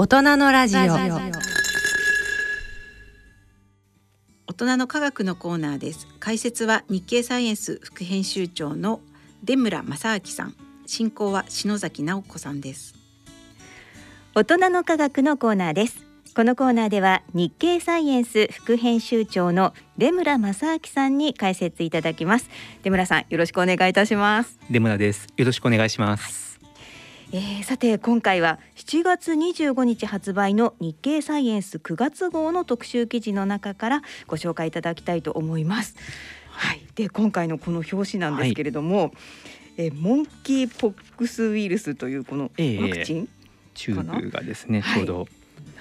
大人のラジオ。大人の科学のコーナーです。解説は日経サイエンス副編集長の出村正明さん。進行は篠崎直子さんです。大人の科学のコーナーです。このコーナーでは日経サイエンス副編集長の出村正明さんに解説いただきます。出村さんよろしくお願いいたします。出村です。よろしくお願いします、えー、さて今回は7月25日発売の日経サイエンス9月号の特集記事の中からご紹介いただきたいと思います。はい、で今回のこの表紙なんですけれども、えーモンキーポックスウイルスというこのええ。ワクチンチューブがですね、はい。ちょうど、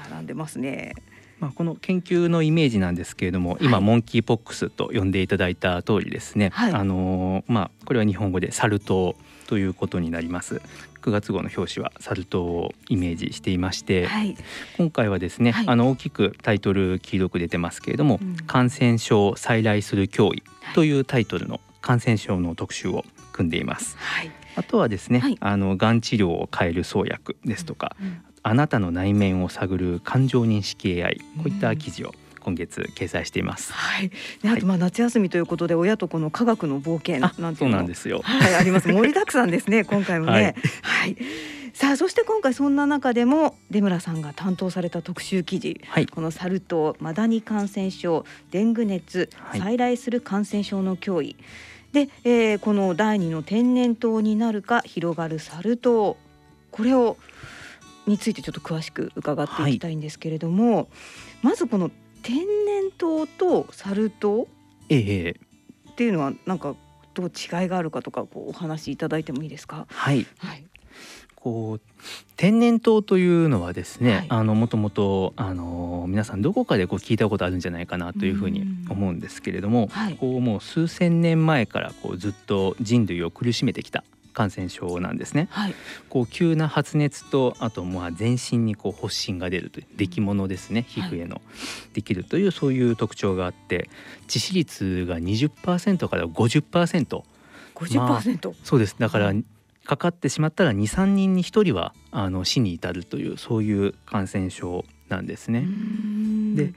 並んでますね。まあ、この研究のイメージなんですけれども、今はい。モンキーポックスと呼んでいただいた通りですね、はい。あのーまあこれは日本語でサル痘ということになります9月号の表紙はサル痘をイメージしていまして、はい、今回はですね、はい。あの大きくタイトル黄色く出てますけれども、うん。感染症再来する脅威というタイトルの感染症の特集を組んでいます。はい、あとはですね、はい。あのがん治療を変える創薬ですとか、うん。あなたの内面を探る感情認識 AI こういった記事を今月掲載しています。はい、であとまあ夏休みということで親とこの科学の冒険あなんていうのもそうなんですよ。はい、あります。盛りだくさんですね、今回もね。ははいい。さあ、そして今回そんな中でも出村さんが担当された特集記事。はいこのサル痘、マダニ感染症、デング熱、はい再来する感染症の脅威。で、えーこの第二の天然痘になるか広がるサル痘。これをについてちょっと詳しく伺っていきたいんですけれども、まずこの天然痘とサル痘ええっていうのはなんかどう違いがあるかとかこうお話しいただいてもいいですか？はい。はい。こう天然痘というのはですね、はいあのもともとあの皆さんどこかでこう聞いたことあるんじゃないかなというふうに思うんですけれども、はいこうもう数千年前からこうずっと人類を苦しめてきた感染症なんですね。はい。こう急な発熱とあとまあ全身にこう発疹が出るという出来物ですね皮膚へのできるというそういう特徴があって致死率が20%から50%五十パーセント？そうですだからうかかってしまったら23人に1人はあの死に至るというそういう感染症なんですね。で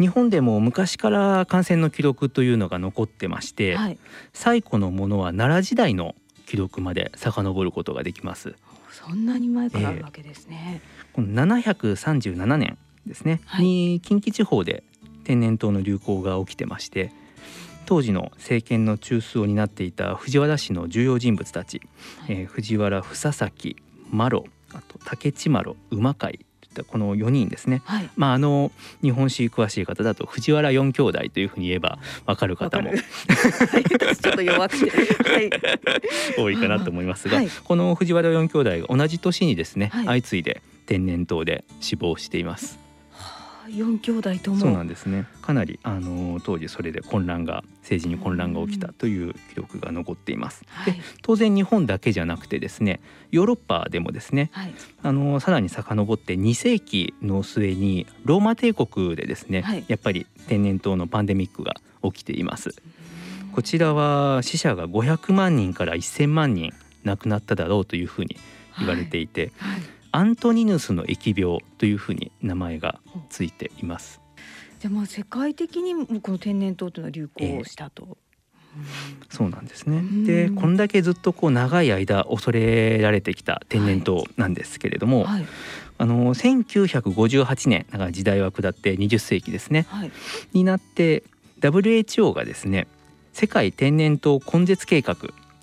日本でも昔から感染の記録というのが残ってまして、はい。最古のものは奈良時代の記録まで遡ることができます。そんなに前からあるわけですね。この737年ですね、はいに近畿地方で天然痘の流行が起きてまして当時の政権の中枢を担っていた藤原氏の重要人物たち、はいえー藤原房崎麻呂あと竹地麻呂馬飼といったこの4人ですね。はい。まあ、あの日本史詳しい方だと藤原四兄弟というふうに言えば分かる方もはい。私 ちょっと弱くて。はい。多いかなと思いますが、はいこの藤原四兄弟が同じ年にですね、はい相次いで天然痘で死亡しています。四兄弟とも。そうなんですね。かなりあの当時それで混乱が政治に混乱が起きたという記録が残っています。はいで当然日本だけじゃなくてですねヨーロッパでもですねはい。あのさらに遡って2世紀の末にローマ帝国でですね、はいやっぱり天然痘のパンデミックが起きています。こちらは死者が500万人から1000万人亡くなっただろうというふうに言われていて、はい。アントニヌスの疫病というふうに名前がついています。じゃあまあ世界的にもこの天然痘というのは流行したと。そうなんですねん。でこんだけずっとこう長い間恐れられてきた天然痘なんですけれども、はい。あの1958年だから時代は下って20世紀ですねはい。になって WHO がですね世界天然痘根絶計画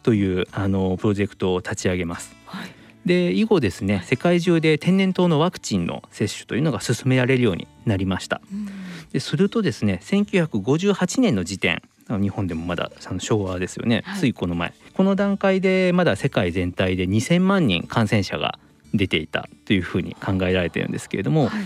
というあのプロジェクトを立ち上げます。はい。で以後ですね世界中で天然痘のワクチンの接種というのが進められるようになりました。うんでするとですね1958年の時点日本でもまだ昭和ですよね、はいついこの前この段階でまだ世界全体で2,000万人感染者が出ていたというふうに考えられているんですけれども、はい。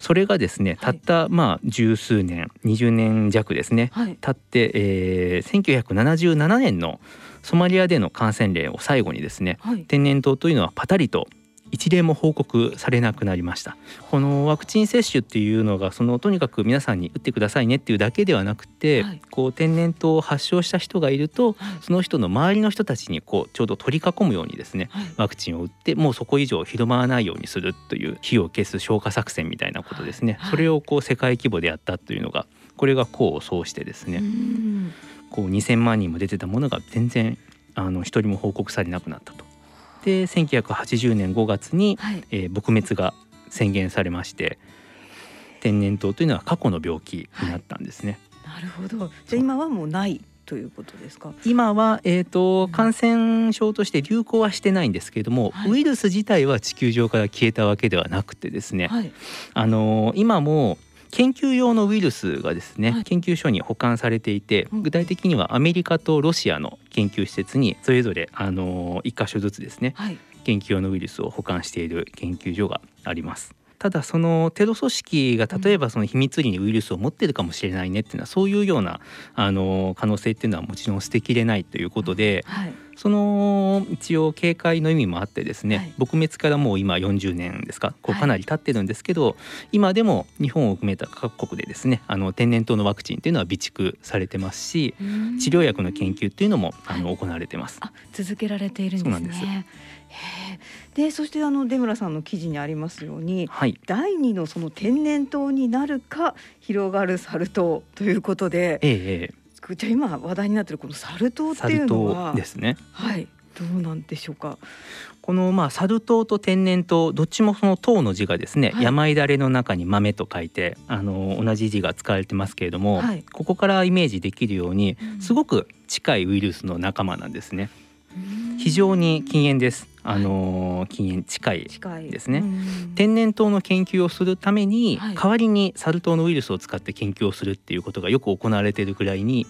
それがですねたはいったまあ十数年20年弱ですねはい。経って、えー、1977年のソマリアでの感染例を最後にですねはい。天然痘というのはパタリと一例も報告されなくなりました。このワクチン接種っていうのがそのとにかく皆さんに打ってくださいねっていうだけではなくて、はい、こう天然痘を発症した人がいると、はい、その人の周りの人たちにこうちょうど取り囲むようにですね、はい、ワクチンを打ってもうそこ以上広まらないようにするという火を消す消火作戦みたいなことですね、それをこう世界規模でやったというのがこれが功を奏してですねこう2,000万人も出てたものが全然あの一人も報告されなくなったと。で1980年5月に、はい、えー、撲滅が宣言されまして天然痘というのは過去の病気になったんですね。はい、なるほど。じゃ今はもうないということですか？今は、えーと、感染症として流行はしてないんですけれども、はい、ウイルス自体は地球上から消えたわけではなくてですね、はい、あの今も研究用のウイルスがですね、はい、研究所に保管されていて、具体的にはアメリカとロシアの研究施設にそれぞれあの1箇所ずつですね、はい、研究用のウイルスを保管している研究所があります。ただそのテロ組織が例えばその秘密裏にウイルスを持ってるかもしれないねっていうのはそういうようなあの可能性っていうのはもちろん捨てきれないということで、はい、その一応警戒の意味もあってですね、はい、撲滅からもう今40年ですかこうかなり経ってるんですけど、はい、今でも日本を含めた各国でですねあの天然痘のワクチンっていうのは備蓄されてますし治療薬の研究っていうのもあの行われてます。続けられているんですね。でそしてあの出村さんの記事にありますように、はい、第二のその天然痘になるか広がるサル痘ということで、ええ、じゃあ今話題になっているこのサル痘っていうのはですね。はい。どうなんでしょうか？このまあサル痘と天然痘どっちもその痘の字がですね、はい、山だれの中に豆と書いてあの同じ字が使われてますけれども、はい、ここからイメージできるようにすごく近いウイルスの仲間なんですね。非常に禁煙です。あの禁煙近いですね。天然痘の研究をするために、はい、代わりにサル痘のウイルスを使って研究をするっていうことがよく行われているくらいに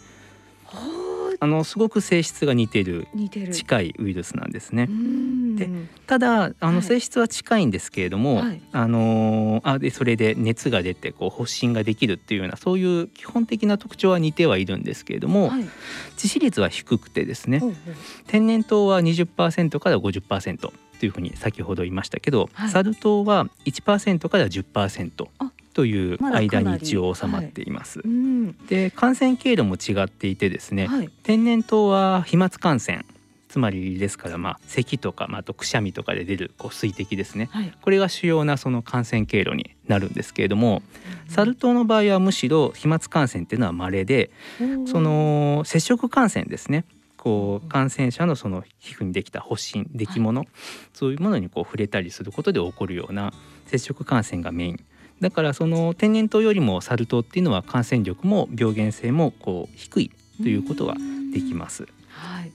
あのすごく性質が似てる近いウイルスなんですね。でただあの性質は近いんですけれども、はい、あのあでそれで熱が出てこう発疹ができるっていうようなそういう基本的な特徴は似てはいるんですけれども、はい、致死率は低くてですね、天然痘は20%から50%というふうに先ほど言いましたけど、はい、サル痘は1%から10%。という間に一応収まっています。はい。うん、で感染経路も違っていてですね、はい、天然痘は飛沫感染つまりですからまあ咳とか、まあ、あとくしゃみとかで出るこう水滴ですね、はい、これが主要なその感染経路になるんですけれども、うん、サル痘の場合はむしろ飛沫感染っていうのは稀で、うん、その接触感染ですね。こう感染者のその皮膚にできた発疹出来物、はい、そういうものにこう触れたりすることで起こるような接触感染がメインだからその天然痘よりもサル痘っていうのは感染力も病原性もこう低いということができます。はい、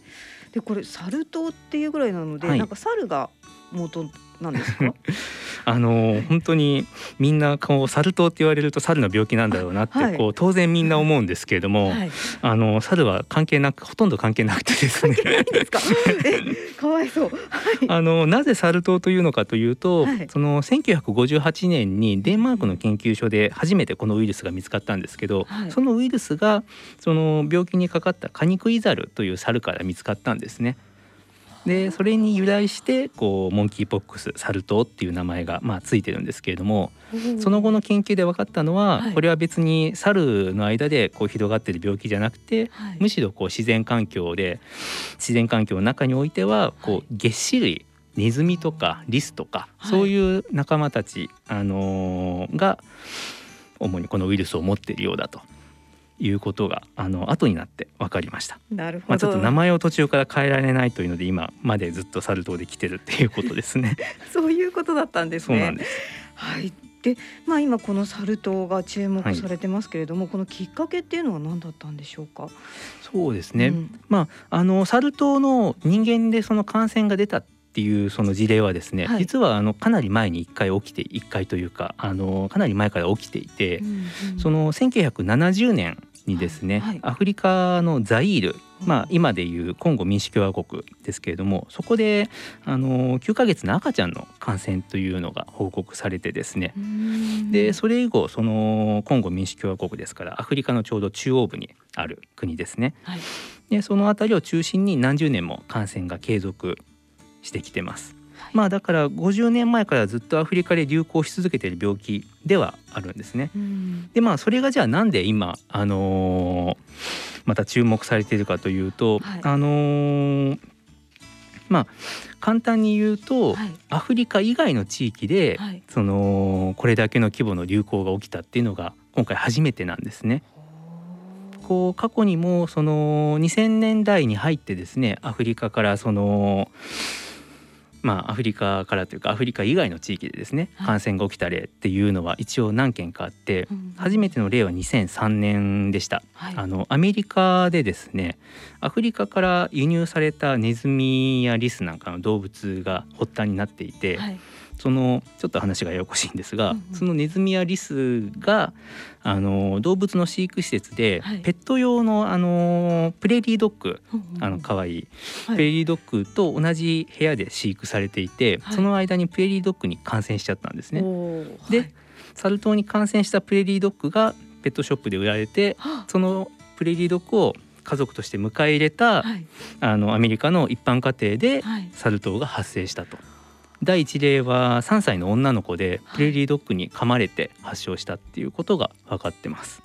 でこれサル痘っていうぐらいなので、はい、なんか猿が元なんですか？あの本当にみんなこうサル痘って言われると猿の病気なんだろうなって、はい、こう当然みんな思うんですけれども、はい、あの猿は関係なくほとんど関係なくてですね。か？わいそう、あのなぜサル痘というのかというと、その1958年にデンマークの研究所で初めてこのウイルスが見つかったんですけど、そのウイルスがその病気にかかったカニクイザルという猿から見つかったんですね。でそれに由来してこうモンキーポックスサル痘っていう名前がまあついてるんですけれどもその後の研究で分かったのは、はい、これは別に猿の間でこう広がってる病気じゃなくて、はい、むしろこう自然環境で自然環境の中においてはこう月歯類ネズミとかリスとか、そういう仲間たち、あのー、が主にこのウイルスを持っているようだということがあの後になって分かりました。なるほど。まあちょっと名前を途中から変えられないというので今までずっとサル痘で来てるっていうことですね。そういうことだったんですね。そうなんです。はい。で、まあ今このサル痘が注目されてますけれども、はい、このきっかけっていうのは何だったんでしょうか？そうですね。うん、まああのサル痘の人間でその感染が出たっていうその事例はですね、はい、実はあのかなり前に1回起きて1回というかあのかなり前から起きていて、うんうん、その1970年にですね、はい。はい、アフリカのザイール、まあ、今でいうコンゴ民主共和国ですけれどもそこであの9ヶ月の赤ちゃんの感染というのが報告されてですね。でそれ以後そのコンゴ民主共和国ですからアフリカのちょうど中央部にある国ですね。はい、でその辺りを中心に何十年も感染が継続してきてます。まあだから50年前からずっとアフリカで流行し続けている病気ではあるんですね。でまあそれがじゃあなんで今あのー、また注目されているかというと、はい、あのー、まあ簡単に言うと、はい、アフリカ以外の地域で、はい、そのこれだけの規模の流行が起きたっていうのが今回初めてなんですね。こう過去にもその2000年代に入ってですねアフリカからそのまあ、アフリカからというかアフリカ以外の地域でですね感染が起きた例っていうのは一応何件かあって、初めての例は2003年でした、はい、あのアメリカでですねアフリカから輸入されたネズミやリスなんかの動物が発端になっていて、はいそのちょっと話がややこしいんですが、うんうん、そのネズミやリスがあの動物の飼育施設で、はい、ペット用のあのプレリードッグ、うんうん、あの可愛い、はい、プレリードッグと同じ部屋で飼育されていて、はい、その間にプレリードッグに感染しちゃったんですね。で、サル痘に感染したプレリードッグがペットショップで売られて、そのプレリードッグを家族として迎え入れた、あのアメリカの一般家庭でサル痘が発生したと。第一例は3歳の女の子でプレリードッグに噛まれて発症したっていうことが分かってます。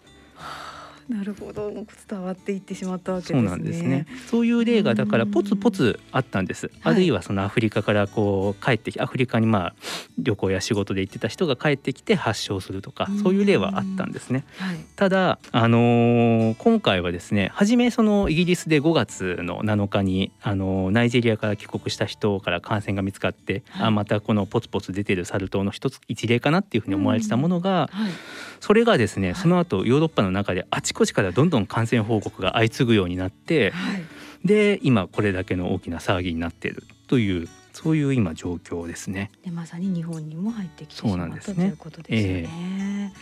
なるほど。伝わっていってしまったわけ、ね、そうなんですね。そういう例がだからポツポツあったんです、あるいはそのアフリカからこう帰ってきアフリカにまあ旅行や仕事で行ってた人が帰ってきて発症するとかそういう例はあったんですね、はい、ただあのー、今回はですね初めそのイギリスで5月の7日にあのー、ナイジェリアから帰国した人から感染が見つかって、はい、あまたこのポツポツ出てるサル痘の一つ一例かなっていうふうに思われてたものが、はい、それがですねその後ヨーロッパの中であちこちからどんどん感染報告が相次ぐようになって、はい、で今これだけの大きな騒ぎになっているというそういう今状況ですね。でまさに日本にも入ってきてしまった、ね、ということですよね。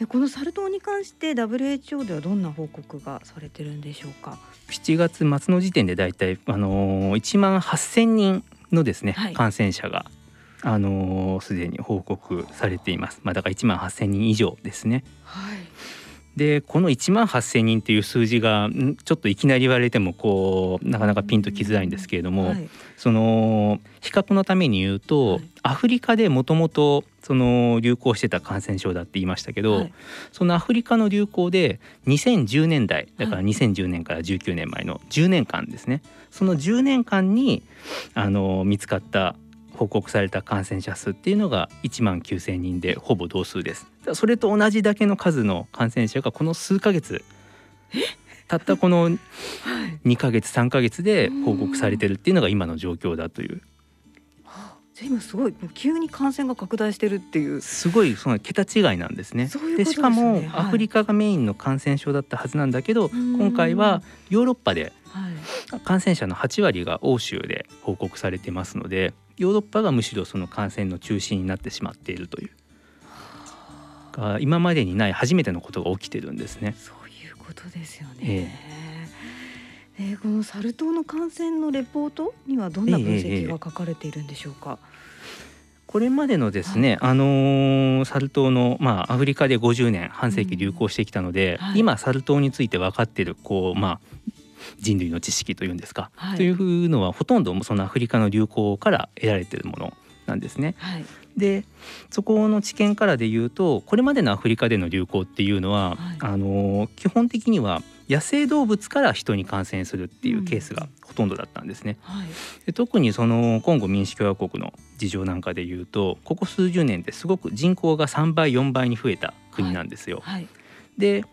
えー、このサル痘に関して WHO ではどんな報告がされてるんでしょうか？7月末の時点でだいたいあの1万8,000人のですね、はい、感染者があのすでに報告されています。まあだから1万8,000人以上ですね。はい。でこの1万8,000人っていう数字がちょっといきなり言われてもこうなかなかピンときづらいんですけれども、はい、その比較のために言うと、はい、アフリカでもともとその流行してた感染症だって言いましたけど、はい、そのアフリカの流行で2010年代だから2010年から19年前の10年間ですね。その10年間にあの見つかった報告された感染者数っていうのが1万9,000人でほぼ同数です。それと同じだけの数の感染者がこの数ヶ月たったこの2ヶ月3ヶ月で報告されてるっていうのが今の状況だという。今すごい急に感染が拡大してるっていう。すごいその桁違いなんですね。で、ね、しかも、アフリカがメインの感染症だったはずなんだけど、今回はヨーロッパで感染者の8割が欧州で報告されてますのでヨーロッパがむしろその感染の中心になってしまっているという今までにない初めてのことが起きてるんですね。そういうことですよね、えー、えー、このサル痘の感染のレポートにはどんな分析が書かれているんでしょうか？えーこれまでのですね、はい、あのー、サル痘の、まあ、アフリカで50年半世紀流行してきたので、うんはい、今サル痘について分かっているこう、まあ、人類の知識というんですか、はい、というのはほとんどそのアフリカの流行から得られているものなんですね。はい、でそこの知見からで言うとこれまでのアフリカでの流行っていうのは、はい、あの基本的には野生動物から人に感染するっていうケースがほとんどだったんですね。うんはい、で特にそのコンゴ民主共和国の事情なんかで言うとここ数十年ですごく人口が3倍4倍に増えた国なんですよ。はい。はい。で、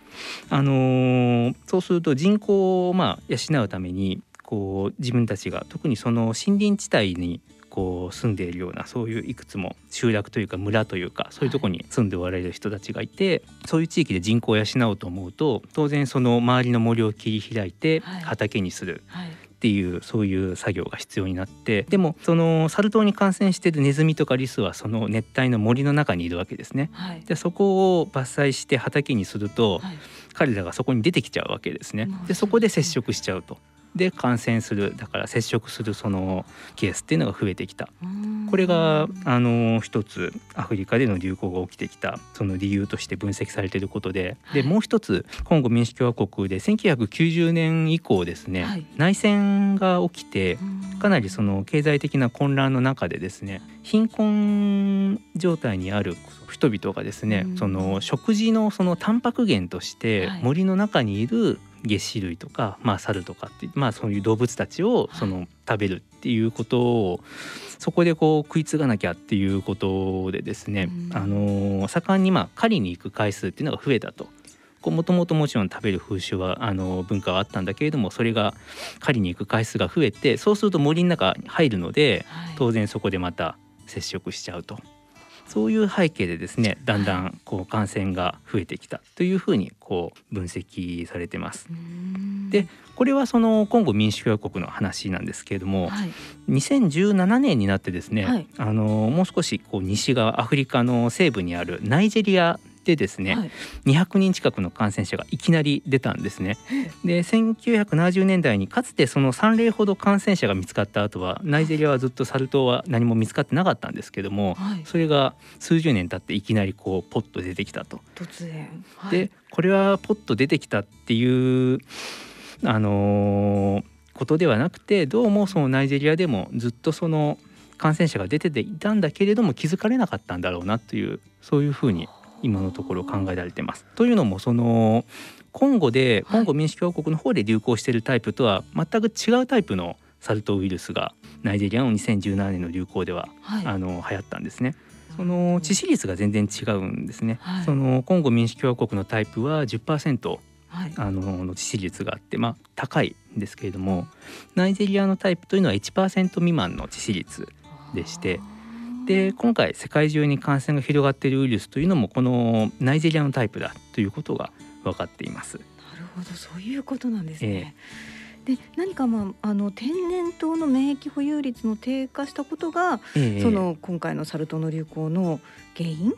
あのー、そうすると人口をまあ養うためにこう自分たちが特にその森林地帯にこう住んでいるようなそういういくつも集落というか村というかそういうとこに住んでおられる人たちがいて、はい、そういう地域で人口を養おうと思うと当然その周りの森を切り開いて畑にする。はいはいっていうそういう作業が必要になってでもそのサル痘に感染しているネズミとかリスはその熱帯の森の中にいるわけですね。はい、でそこを伐採して畑にすると、はい、彼らがそこに出てきちゃうわけですね。でそこで接触しちゃうと。で感染するだから接触するそのケースっていうのが増えてきた。これがあの一つアフリカでの流行が起きてきたその理由として分析されていることで。でもう一つコンゴ民主共和国で1990年以降ですね、はい、内戦が起きてかなりその経済的な混乱の中でですね貧困状態にある人々がですね、その食事のそのタンパク源として森の中にいる月歯類とか、まあ、猿とかって、まあ、そういう動物たちをその食べるっていうことをそこでこう食い継がなきゃっていうことでですね、うん、あの盛んにまあ狩りに行く回数っていうのが増えたと。もともともちろん食べる風習はあの文化はあったんだけれどもそれが狩りに行く回数が増えてそうすると森の中に入るので、当然そこでまた接触しちゃうとそういう背景でですねだんだんこう感染が増えてきたというふうにこう分析されてます。でこれはそのコンゴ民主共和国の話なんですけれども、はい、2017年になってですね、はい、あのもう少しこう西側アフリカの西部にあるナイジェリアでですね、はい、200人近くの感染者がいきなり出たんですね。で1970年代にかつてその3例ほど感染者が見つかった後はナイジェリアはずっとサル痘は何も見つかってなかったんですけども、はい、それが数十年経っていきなりこうポッと出てきたと。突然、はい、でこれはポッと出てきたっていうあのー、ことではなくてどうもそのナイジェリアでもずっとその感染者が出てていたんだけれども気づかれなかったんだろうなというそういうふうに今のところ考えられてます。というのもそのコンゴでコンゴ民主共和国の方で流行しているタイプとは全く違うタイプのサル痘ウイルスがナイジェリアの2017年の流行では、はい、あの流行ったんですね。その致死率が全然違うんですね。はい、そのコンゴ民主共和国のタイプは10%、はい、あのの致死率があって、まあ、高いんですけれどもナイジェリアのタイプというのは1%未満の致死率でしてで今回世界中に感染が広がっているウイルスというのもこのナイジェリアのタイプだということが分かっています。なるほどそういうことなんですね。えー、で何か、まあ、あの天然痘の免疫保有率の低下したことが、えー、その今回のサル痘の流行の原因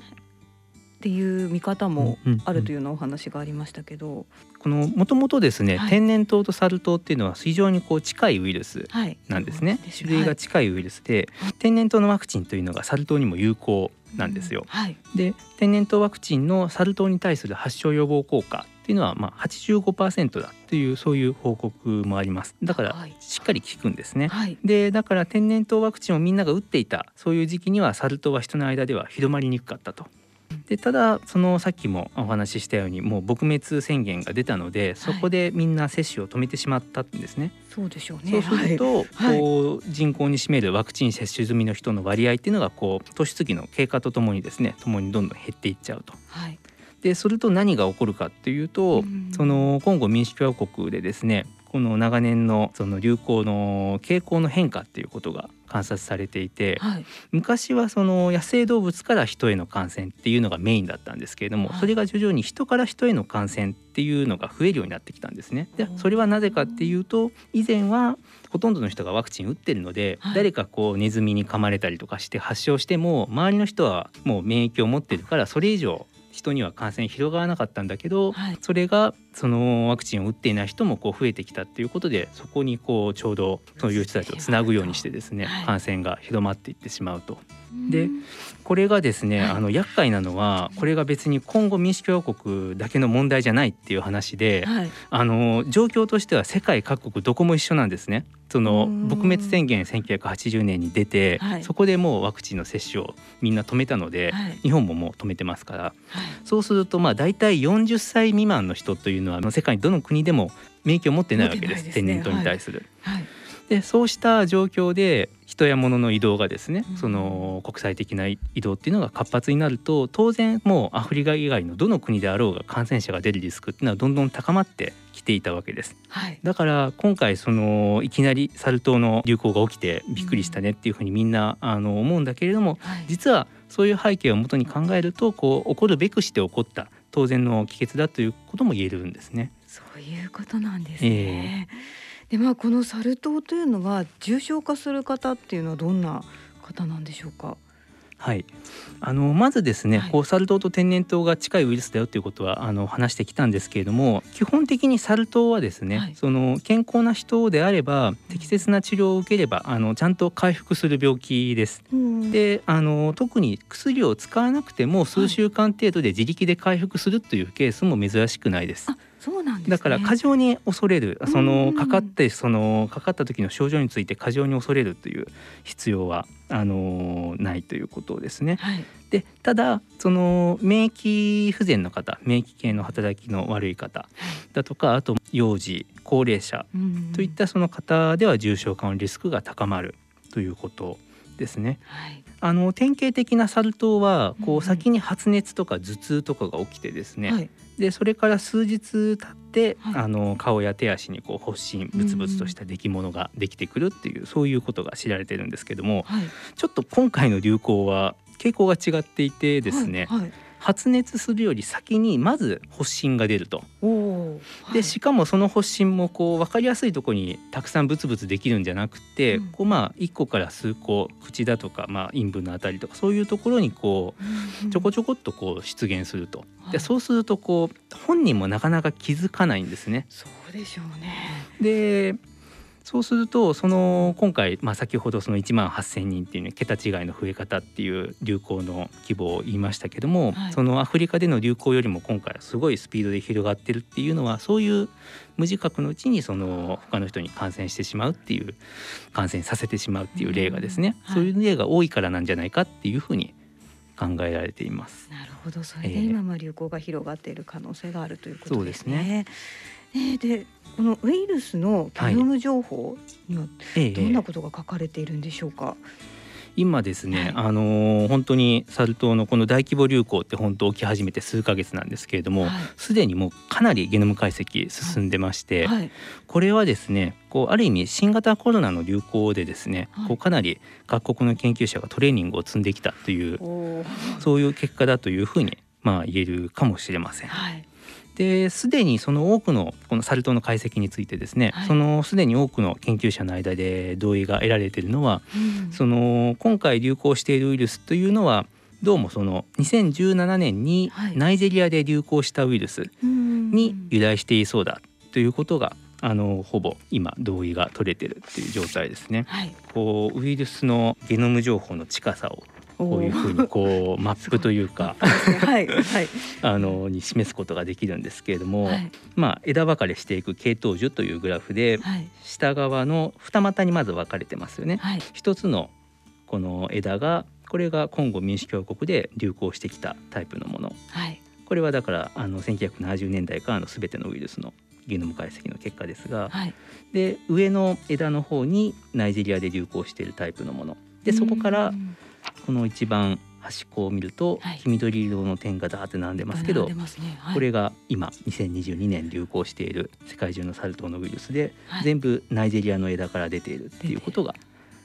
っていう見方もあるというようなお話がありましたけど、このもともとですね、はい、天然痘とサル痘っていうのは非常にこう近いウイルスなんですね、はい、種類が近いウイルスで、はい、天然痘のワクチンというのがサル痘にも有効なんですよ、うん、で天然痘ワクチンのサル痘に対する発症予防効果っていうのはまあ85%だっていうそういう報告もあります。だからしっかり効くんですね、でだから天然痘ワクチンをみんなが打っていたそういう時期にはサル痘は人の間では広まりにくかったとでただそのさっきもお話ししたようにもう撲滅宣言が出たのでそこでみんな接種を止めてしまったんですね。そうでしょうね。そうすると、はい、こう人口に占めるワクチン接種済みの人の割合っていうのがこう年月の経過とともにですねともにどんどん減っていっちゃうと。はい。ですると何が起こるかっていうと、うん、そのコンゴ民主共和国でですねこの長年のその流行の傾向の変化っていうことが観察されていて、はい、昔はその野生動物から人への感染っていうのがメインだったんですけれども、はい、それが徐々に人から人への感染っていうのが増えるようになってきたんですね。でそれはなぜかっていうと以前はほとんどの人がワクチン打ってるので、はい、誰かこうネズミに噛まれたりとかして発症しても周りの人はもう免疫を持ってるからそれ以上人には感染広がらなかったんだけど、はい、それがそのワクチンを打っていない人もこう増えてきたっていうことでそこにこうちょうどそういう人たちをつなぐようにしてですね、はい、感染が広まっていってしまうと。でこれがですね、はい、あの厄介なのはこれが別に今後民主共和国だけの問題じゃないっていう話で、はい、あの状況としては世界各国どこも一緒なんですね。その撲滅宣言1980年に出て、はい、そこでもうワクチンの接種をみんな止めたので、日本ももう止めてますから、そうするとまあ大体40歳未満の人というのは世界どの国でも免疫を持ってないわけです、ね、天然痘に対する。でそうした状況で人や物の移動がですね、その国際的な移動っていうのが活発になると当然もうアフリカ以外のどの国であろうが感染者が出るリスクっていうのはどんどん高まってきていたわけです、はい、だから今回そのいきなりサル痘の流行が起きてびっくりしたねっていうふうにみんなあの思うんだけれども、はい、実はそういう背景をもとに考えるとこう起こるべくして起こった当然の帰結だということも言えるんですね。そういうことなんですね、えーでまあこのサル痘というのは重症化する方っていうのはどんな方なんでしょうか？はい、あのまずですね、はい。こうサル痘と天然痘が近いウイルスだよということはあの話してきたんですけれども基本的にサル痘はですね、はい。その健康な人であれば適切な治療を受ければあのちゃんと回復する病気です。うん。であの特に薬を使わなくても数週間程度で自力で回復するというケースも珍しくないです。あそうなんですね。だから過剰に恐れるそうんのかかってそのかかった時の症状について過剰に恐れるという必要はあのないということですね。はい。でただその免疫不全の方免疫系の働きの悪い方だとかあと幼児高齢者うんといったその方では重症化のリスクが高まるということですね。はい。あの典型的なサル痘はこうんう先に発熱とか頭痛とかが起きてですね、はい。でそれから数日経って、はいあの顔や手足にこう発疹ブツブツとした出来物ができてくるっていう、そういうことが知られてるんですけどもはい。ちょっと今回の流行は傾向が違っていてですね、はい。はい発熱するより先にまず発疹が出ると。おお。でしかもその発疹もこう分かりやすいところにたくさんブツブツできるんじゃなくて、うんこうまあ1個から数個口だとか、まあ、陰部のあたりとかそういうところにこうちょこちょこっとこう出現すると。はいでそうするとこう本人もなかなか気づかないんですね。そうでしょうね。でそうするとその今回、まあ、先ほどその1万8,000人っていうね桁違いの増え方っていう流行の規模を言いましたけども、はいそのアフリカでの流行よりも今回はすごいスピードで広がってるっていうのはそういう無自覚のうちにその他の人に感染してしまうっていう感染させてしまうっていう例がですね、うんはいそういう例が多いからなんじゃないかっていうふうに考えられています。なるほど。それでええ今まあ流行が広がっている可能性があるということですそうね。えーでこのウイルスのゲノム情報にはええどんなことが書かれているんでしょうか？今ですね、はいあのー本当にサル痘のこの大規模流行って本当起き始めて数ヶ月なんですけれどもはいすで、にもうかなりゲノム解析進んでまして、はい。これはですねこうある意味新型コロナの流行でですね、はいこうかなり各国の研究者がトレーニングを積んできたという。そういう結果だというふうにまあ言えるかもしれません。はい。ですでにその多くのこのサル痘の解析についてですね、はいそのすでに多くの研究者の間で同意が得られているのはうんその今回流行しているウイルスというのはどうもその2017年にはいナイジェリアで流行したウイルスに由来していそうだということがあのほぼ今同意が取れてるっていう状態ですね。はい。こうウイルスのゲノム情報の近さをこういうふうにこうマップというか はいはい。あのに示すことができるんですけれども、はい。まあ枝分かれしていく系統樹というグラフではい。下側の二股にまず分かれてますよね。はい。一つのこの枝がこれがコンゴ民主共和国で流行してきたタイプのもの。はい。これはだからあの1970年代からの全てのウイルスのゲノム解析の結果ですがはい。で上の枝の方にナイジェリアで流行しているタイプのもの。でそこからうんこの一番端っこを見るとはい。黄緑色の点がダーって並んでますけどね。はい。これが今2022年流行している世界中のサル痘のウイルスではい。全部ナイジェリアの枝から出ているっていうことが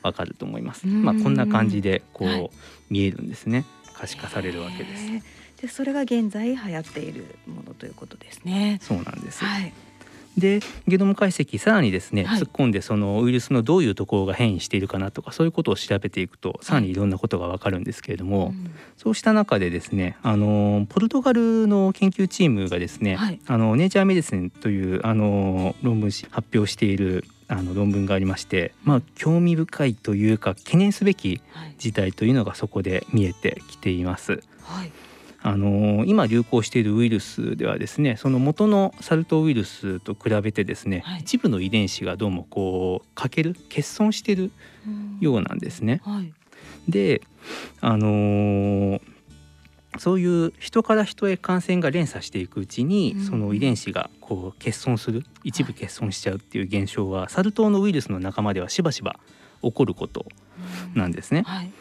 わかると思います。うん。まあこんな感じでこう、はい。見えるんですね。可視化されるわけです。でそれが現在流行っているものということですね。そうなんです。はいでゲノム解析さらにですね、はい。突っ込んでそのウイルスのどういうところが変異しているかなとかそういうことを調べていくとさらにいろんなことがわかるんですけれども、うん。そうした中でですねあのポルトガルの研究チームがですね、はい。あのネイチャーメディシンというあの論文誌発表しているあの論文がありまして、まあ興味深いというか懸念すべきはい。事態というのがそこで見えてきています。はいあの今流行しているウイルスではですねその元のサル痘ウイルスと比べてですね、はい。一部の遺伝子がどうもこう欠ける欠損しているようなんですね。はい。であのーそういう人から人へ感染が連鎖していくうちに、うん。その遺伝子がこう欠損する一部欠損しちゃうっていう現象は、サル痘のウイルスの仲間ではしばしば起こることなんですね。はい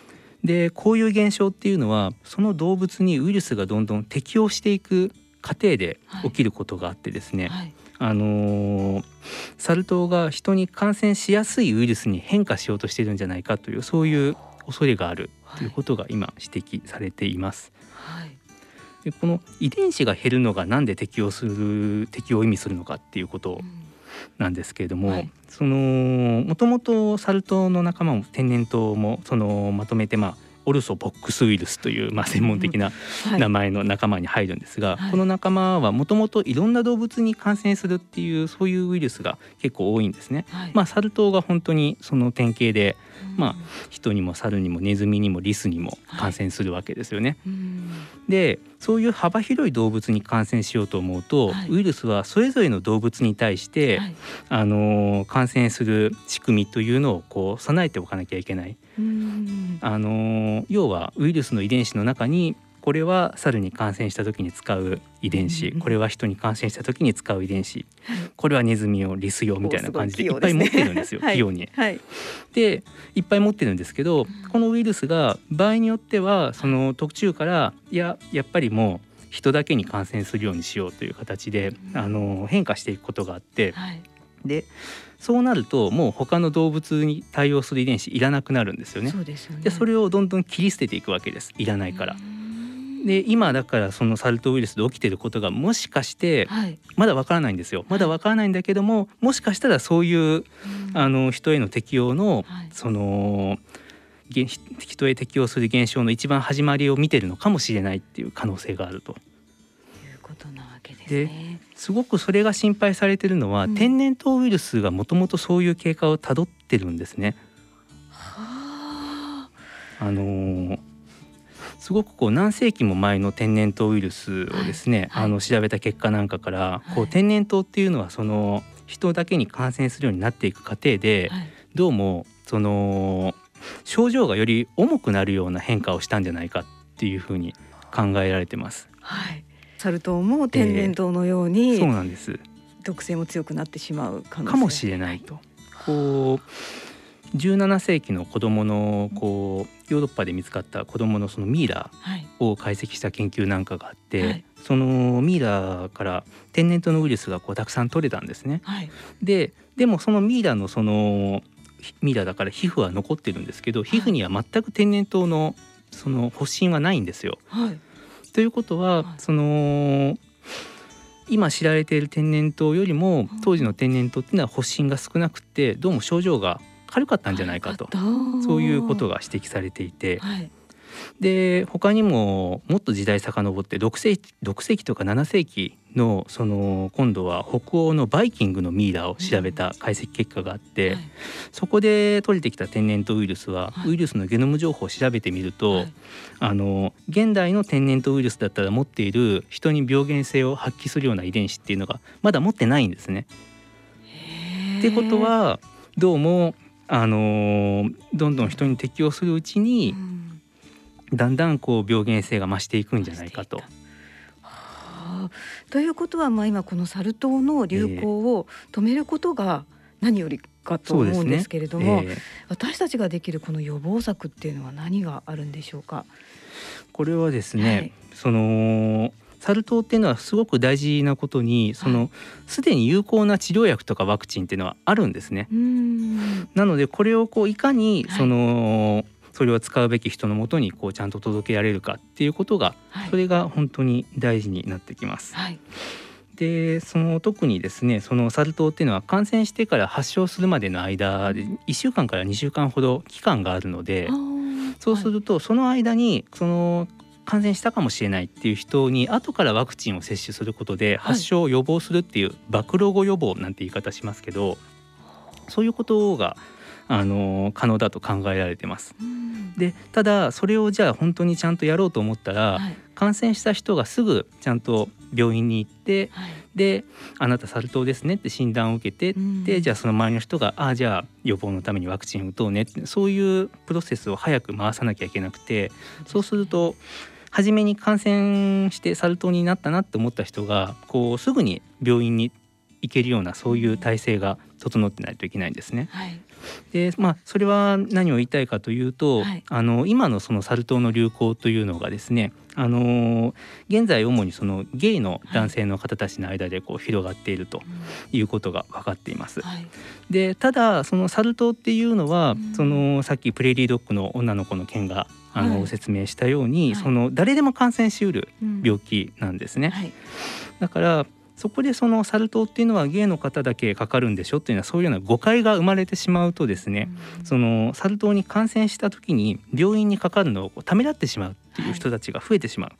でこういう現象っていうのはその動物にウイルスがどんどん適応していく過程で起きることがあってですね、はい。あのーサル痘が人に感染しやすいウイルスに変化しようとしてるんじゃないかというそういう恐れがあるということが今指摘されています。はい。でこの遺伝子が減るのがなんで適応する適応を意味するのかっていうことうんなんですけれども、はい。そのもともとサル痘の仲間も天然痘もそのまとめてまあオルソボックスウイルスという、まあ、専門的なはい。名前の仲間に入るんですが、はい。この仲間はもともといろんな動物に感染するっていうそういうウイルスが結構多いんですね。はい。まあ、サル痘が本当にその典型でうんま人にも猿にもネズミにもリスにも感染するわけですよね。うん。でそういう幅広い動物に感染しようと思うと、はい。ウイルスはそれぞれの動物に対して、はい。あのー感染する仕組みというのをこう備えておかなきゃいけない。うん。あのー要はウイルスの遺伝子の中にこれは猿に感染した時に使う遺伝子、うんこれは人に感染した時に使う遺伝子。はい。これはネズミ用リス用みたいな感じでいっぱい持ってるんですよ。はい。器用に。はい。でいっぱい持ってるんですけどうん。このウイルスが場合によってはその途中からいややっぱりもう人だけに感染するようにしようという形でうん。あの変化していくことがあって。はい。でそうなるともう他の動物に対応する遺伝子いらなくなるんですよね。そうですよね。でそれをどんどん切り捨てていくわけです。いらないから。うんで今だからそのサル痘ウイルスで起きてることがもしかしてはいまだわからないんですよまだわからないんだけどももしかしたらそういううんあの人への適用の、はいそのげ人へ適応する現象の一番始まりを見てるのかもしれないっていう可能性があると。いうことなわけですね。すごくそれが心配されてるのは、うん天然痘ウイルスがもともとそういう経過をたどってるんですね。はああのーすごくこう何世紀も前の天然痘ウイルスをですね、はいあの調べた結果なんかから、こはいう天然痘っていうのはその人だけに感染するようになっていく過程で、はいどうもその症状がより重くなるような変化をしたんじゃないかっていうふうに考えられてます。はい。サル痘も天然痘のようにそうなんです。毒性も強くなってしまうかもしれないと。こう17世紀の子供のこうヨーロッパで見つかった子供のそのミイラはい。を解析した研究なんかがあって、はい。そのミイラから天然痘のウイルスがこうたくさん取れたんですね。はい。ででもそのミイラのそのひミイラだから皮膚は残ってるんですけど皮膚には全く天然痘のその発疹はないんですよ。はい。ということは、はい。その今知られている天然痘よりもん。当時の天然痘っていうのは発疹が少なくてどうも症状が軽かったんじゃないかと。そういうことがが指摘されていて。はい。で他にももっと時代遡って6世紀6世紀とか7世紀のその今度は北欧のバイキングのミイラを調べた解析結果があって、はい。そこで取れてきた天然痘ウイルスは、はい。ウイルスのゲノム情報を調べてみると、はい。あの現代の天然痘ウイルスだったら持っている人に病原性を発揮するような遺伝子っていうのがまだ持ってないんですね。ってことはどうもあのどんどん人に適応するうちにうん。だんだんこう病原性が増していくんじゃないかと。はあ。ということはまあ今このサル痘の流行を止めることが何よりかと思うんですけれども、えー私たちができるこの予防策っていうのは何があるんでしょうか？これはですね、はい。そのサル痘っていうのはすごく大事なことにそはのすで、に有効な治療薬とかワクチンっていうのはあるんですね。うん。なのでこれをこういかにはい。その、それを使うべき人のもとにこうちゃんと届けられるかっていうことがはい。それが本当に大事になってきます。はい。でその特にですねそのサル痘っていうのは感染してから発症するまでの間で1週間から2週間ほど期間があるのでそうするとその間にその感染したかもしれないっていう人に後からワクチンを接種することで発症を予防するっていう暴露後予防なんて言い方しますけどそういうことがあの可能だと考えられてます。うん。でただそれをじゃあ本当にちゃんとやろうと思ったら、はい。感染した人がすぐちゃんと病院に行ってはい。であなたサル痘ですねって診断を受けて、うん。でじゃあその周りの人があじゃあ予防のためにワクチン打とうねってそういうプロセスを早く回さなきゃいけなくてそうすると初めに感染してサル痘になったなって思った人がこうすぐに病院に行けるようなそういう体制が整ってないといけないんですね。はい。でまあそれは何を言いたいかというと、はい。あの今のそのサル痘の流行というのがですねあの現在主にそのゲイの男性の方たちの間でこう広がっているということが分かっています。はい。でただそのサル痘っていうのは、うん。そのさっきプレーリードッグの女の子の件があの、はい。説明したように、はい。その誰でも感染しうるうん病気なんですね。はい。だからそこでそのサル痘っていうのはゲイの方だけかかるんでしょっていうのはそういうような誤解が生まれてしまうとですね、そのサル痘に感染した時に病院にかかるのをためらってしまうっていう人たちが増えてしまう。は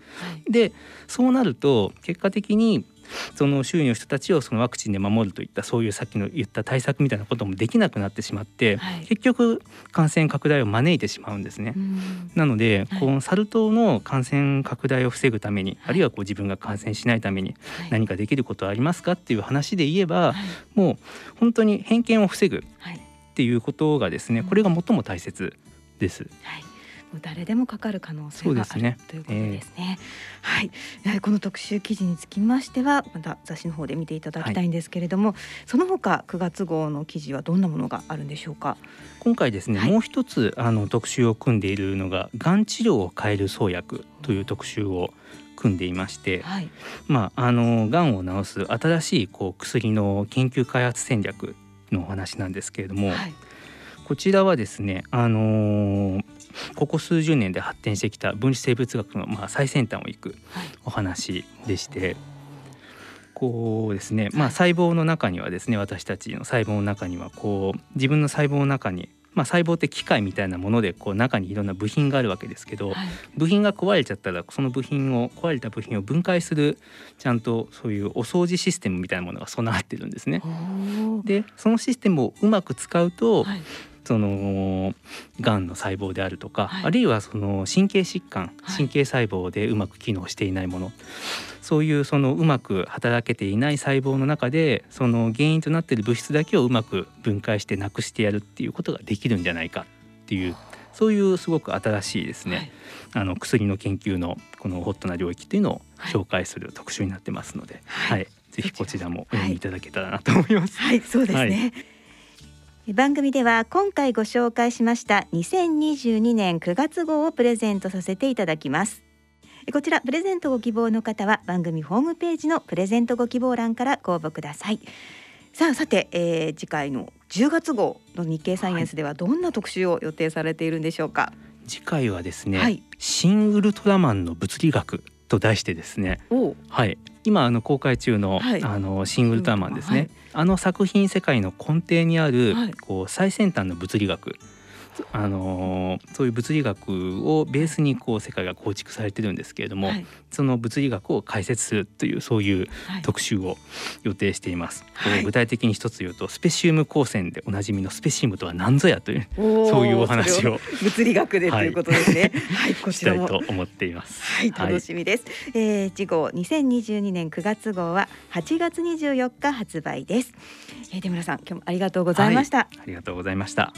い、でそうなると結果的にその周囲の人たちをそのワクチンで守るといったそういうさっきの言った対策みたいなこともできなくなってしまって、はい、結局感染拡大を招いてしまうんですね。なので、はい、このサル痘の感染拡大を防ぐために、あるいはこう自分が感染しないために何かできることはありますかっていう話で言えば、もう本当に偏見を防ぐっていうことがですね、これが最も大切です。はい誰でもかかる可能性がある、ね、ということですね。えー、はい、この特集記事につきましてはまた雑誌の方で見ていただきたいんですけれども、はい、その他9月号の記事はどんなものがあるんでしょうか？今回ですね、はい、もう一つあの特集を組んでいるのががん治療を変える創薬という特集を組んでいまして、はい、まああのがんを治す新しいこう薬の研究開発戦略のお話なんですけれども、はい、こちらはですねあのー、ここ数十年で発展してきた分子生物学のまあ最先端をいくお話でして。こうですね、まあ、細胞の中にはですね私たちの細胞の中にはこう自分の細胞の中にまあ、細胞って機械みたいなものでこう中にいろんな部品があるわけですけど、はい、部品が壊れちゃったらその部品を壊れた部品を分解するちゃんとそういうお掃除システムみたいなものが備わってるんですね。でそのシステムをうまく使うと、はいそのがんの細胞であるとか、はい、あるいはその神経疾患神経細胞でうまく機能していないもの、はい、そういうそのうまく働けていない細胞の中でその原因となっている物質だけをうまく分解してなくしてやるっていうことができるんじゃないかっていうそういうすごく新しいですね、はい、あの薬の研究のこのホットな領域っていうのを紹介する特集になってますので、はい、ぜひこちらもお読みい。ただけたらなと思います。はい、そうですね。番組では今回ご紹介しました2022年9月号をプレゼントさせていただきます。こちらプレゼントご希望の方は番組ホームページのプレゼントご希望欄からご応募ください。さあさて、えー、次回の10月号の日経サイエンスではどんな特集を予定されているんでしょうか、はい、次回はですね、はい、新ウルトラマンの物理学と題してですねはい今あの公開中の、はい、あの新ウルトラマンですね、はい、あの作品世界の根底にある、こう最先端の物理学あのそういう物理学をベースにこう世界が構築されてるんですけれども、はい、その物理学を解説するというそういう特集を予定しています。はい、具体的に一つ言うとスペシウム光線でおなじみのスペシウムとは何ぞやというそういうお話を物理学でということですね。はい、こちらもと思っています。はい、楽しみです。はい、えー、次号2022年9月号は8月24日発売です。えー、出村さん今日もありがとうございました。ありがとうございました。